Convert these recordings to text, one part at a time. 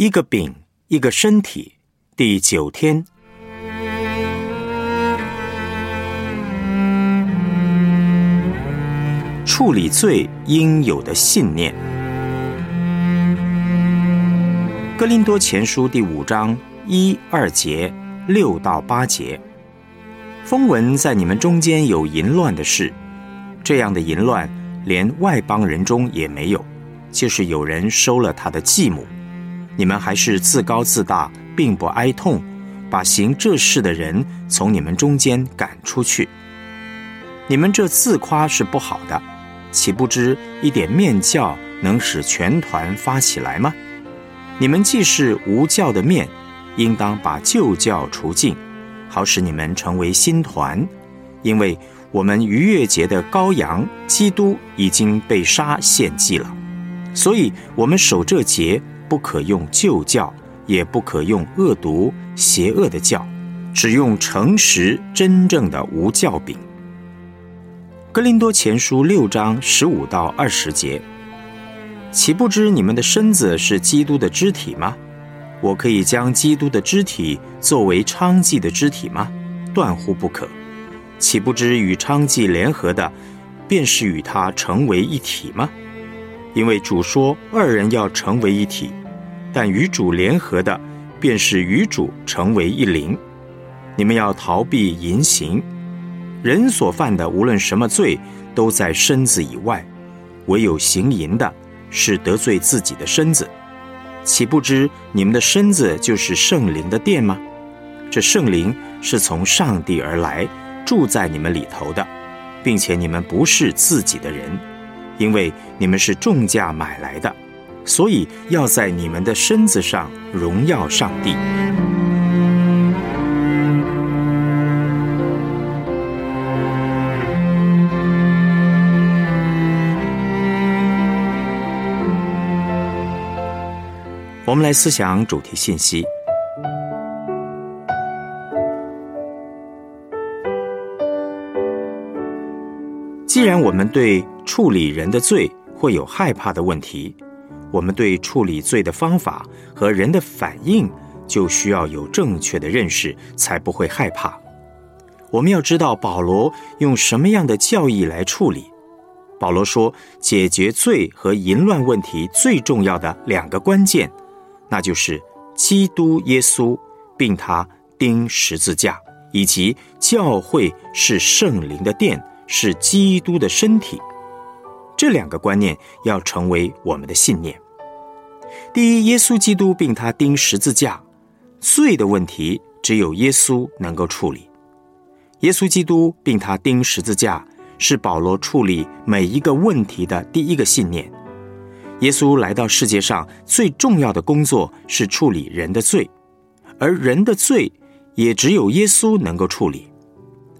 一个饼，一个身体，第九天。处理罪应有的信念。哥林多前书第五章一二节六到八节，风闻在你们中间有淫乱的事，这样的淫乱连外邦人中也没有，就是有人收了他的继母。你们还是自高自大，并不哀痛，把行这事的人从你们中间赶出去。你们这自夸是不好的，岂不知一点面教能使全团发起来吗？你们既是无教的面，应当把旧教除尽，好使你们成为新团。因为我们逾越节的羔羊基督已经被杀献祭了，所以我们守这节。不可用旧教，也不可用恶毒邪恶的教，只用诚实真正的无教饼。格林多前书六章十五到二十节，岂不知你们的身子是基督的肢体吗？我可以将基督的肢体作为娼妓的肢体吗？断乎不可。岂不知与娼妓联合的，便是与他成为一体吗？因为主说二人要成为一体。但与主联合的，便是与主成为一灵。你们要逃避淫行。人所犯的无论什么罪，都在身子以外；唯有行淫的，是得罪自己的身子。岂不知你们的身子就是圣灵的殿吗？这圣灵是从上帝而来，住在你们里头的，并且你们不是自己的人，因为你们是重价买来的。所以要在你们的身子上荣耀上帝。我们来思想主题信息。既然我们对处理人的罪会有害怕的问题。我们对处理罪的方法和人的反应，就需要有正确的认识，才不会害怕。我们要知道保罗用什么样的教义来处理。保罗说，解决罪和淫乱问题最重要的两个关键，那就是基督耶稣，并他钉十字架，以及教会是圣灵的殿，是基督的身体。这两个观念要成为我们的信念。第一，耶稣基督并他钉十字架，罪的问题只有耶稣能够处理。耶稣基督并他钉十字架是保罗处理每一个问题的第一个信念。耶稣来到世界上最重要的工作是处理人的罪，而人的罪也只有耶稣能够处理。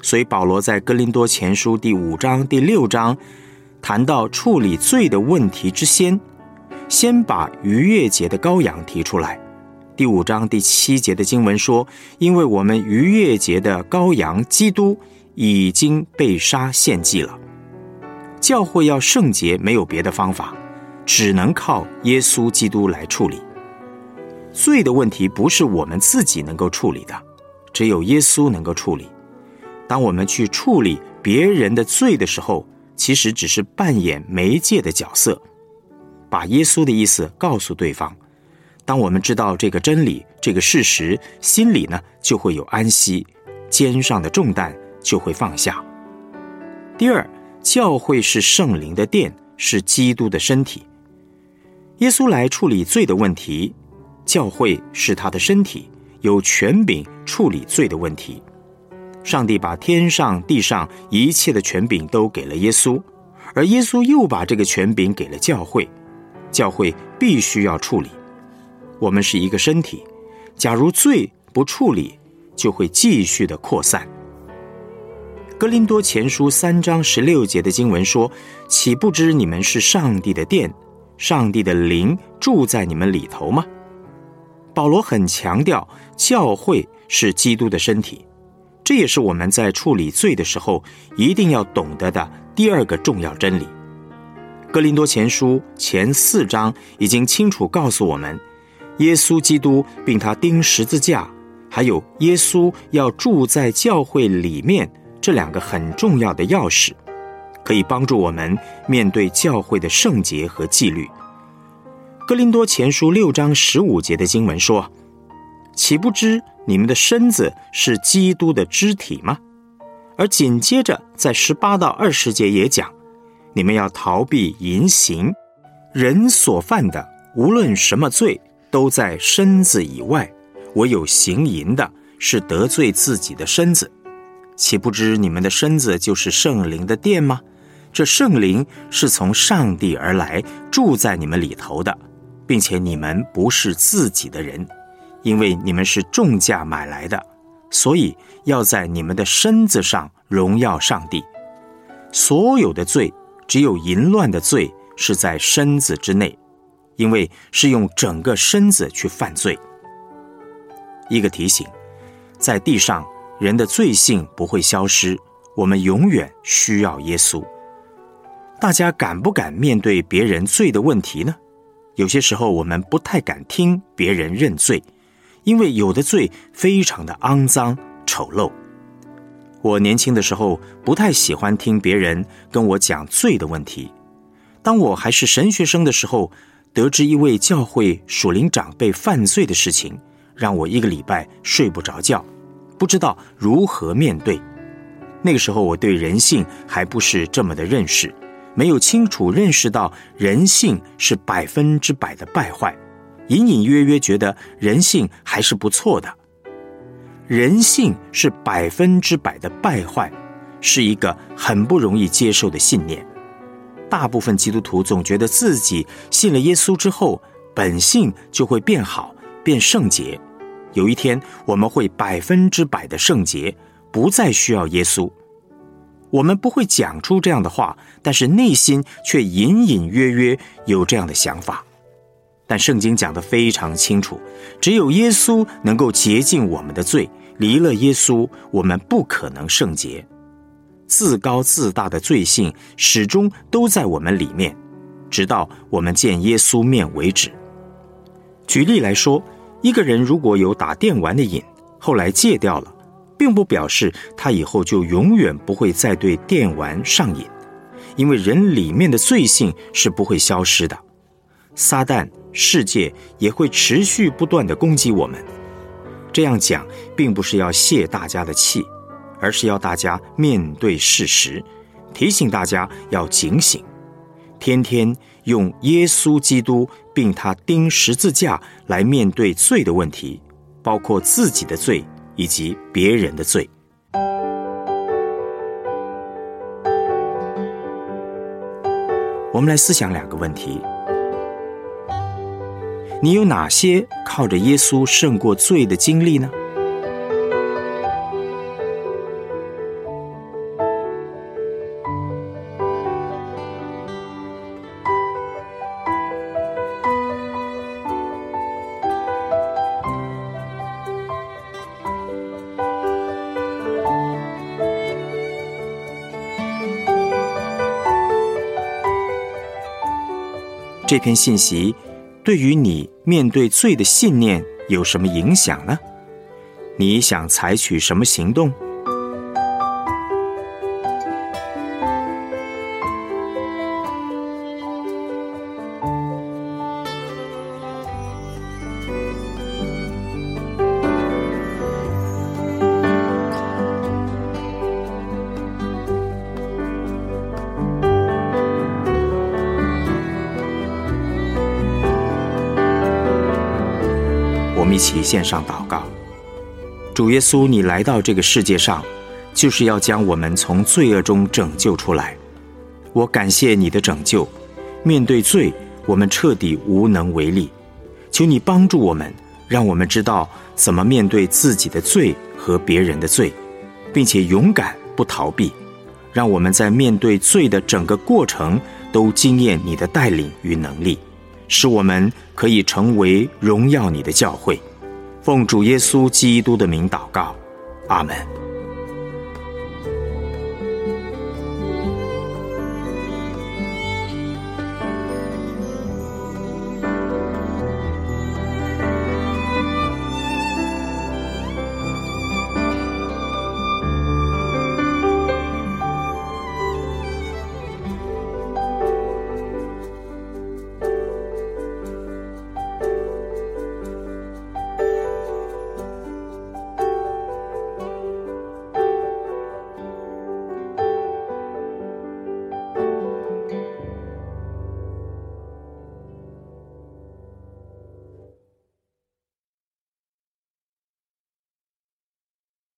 所以保罗在哥林多前书第五章第六章。谈到处理罪的问题之先，先把逾越节的羔羊提出来。第五章第七节的经文说：“因为我们逾越节的羔羊基督已经被杀献祭了，教会要圣洁，没有别的方法，只能靠耶稣基督来处理罪的问题。不是我们自己能够处理的，只有耶稣能够处理。当我们去处理别人的罪的时候，其实只是扮演媒介的角色，把耶稣的意思告诉对方。当我们知道这个真理、这个事实，心里呢就会有安息，肩上的重担就会放下。第二，教会是圣灵的殿，是基督的身体。耶稣来处理罪的问题，教会是他的身体，有权柄处理罪的问题。上帝把天上地上一切的权柄都给了耶稣，而耶稣又把这个权柄给了教会，教会必须要处理。我们是一个身体，假如罪不处理，就会继续的扩散。格林多前书三章十六节的经文说：“岂不知你们是上帝的殿，上帝的灵住在你们里头吗？”保罗很强调，教会是基督的身体。这也是我们在处理罪的时候一定要懂得的第二个重要真理。哥林多前书前四章已经清楚告诉我们，耶稣基督并他钉十字架，还有耶稣要住在教会里面这两个很重要的钥匙，可以帮助我们面对教会的圣洁和纪律。哥林多前书六章十五节的经文说：“岂不知你们的身子是基督的肢体吗？”而紧接着在十八到二十节也讲：“你们要逃避淫行，人所犯的无论什么罪。”都在身子以外，唯有行淫的是得罪自己的身子，岂不知你们的身子就是圣灵的殿吗？这圣灵是从上帝而来，住在你们里头的，并且你们不是自己的人，因为你们是重价买来的，所以要在你们的身子上荣耀上帝。所有的罪，只有淫乱的罪是在身子之内。因为是用整个身子去犯罪。一个提醒，在地上人的罪性不会消失，我们永远需要耶稣。大家敢不敢面对别人罪的问题呢？有些时候我们不太敢听别人认罪，因为有的罪非常的肮脏丑陋。我年轻的时候不太喜欢听别人跟我讲罪的问题。当我还是神学生的时候。得知一位教会属灵长辈犯罪的事情，让我一个礼拜睡不着觉，不知道如何面对。那个时候我对人性还不是这么的认识，没有清楚认识到人性是百分之百的败坏，隐隐约约觉得人性还是不错的。人性是百分之百的败坏，是一个很不容易接受的信念。大部分基督徒总觉得自己信了耶稣之后，本性就会变好、变圣洁。有一天，我们会百分之百的圣洁，不再需要耶稣。我们不会讲出这样的话，但是内心却隐隐约约有这样的想法。但圣经讲得非常清楚，只有耶稣能够洁净我们的罪，离了耶稣，我们不可能圣洁。自高自大的罪性始终都在我们里面，直到我们见耶稣面为止。举例来说，一个人如果有打电玩的瘾，后来戒掉了，并不表示他以后就永远不会再对电玩上瘾，因为人里面的罪性是不会消失的。撒旦、世界也会持续不断的攻击我们。这样讲，并不是要泄大家的气。而是要大家面对事实，提醒大家要警醒，天天用耶稣基督并他钉十字架来面对罪的问题，包括自己的罪以及别人的罪。我们来思想两个问题：你有哪些靠着耶稣胜过罪的经历呢？这篇信息对于你面对罪的信念有什么影响呢？你想采取什么行动？我们一起献上祷告，主耶稣，你来到这个世界上，就是要将我们从罪恶中拯救出来。我感谢你的拯救。面对罪，我们彻底无能为力。求你帮助我们，让我们知道怎么面对自己的罪和别人的罪，并且勇敢不逃避。让我们在面对罪的整个过程都惊艳你的带领与能力。使我们可以成为荣耀你的教会，奉主耶稣基督的名祷告，阿门。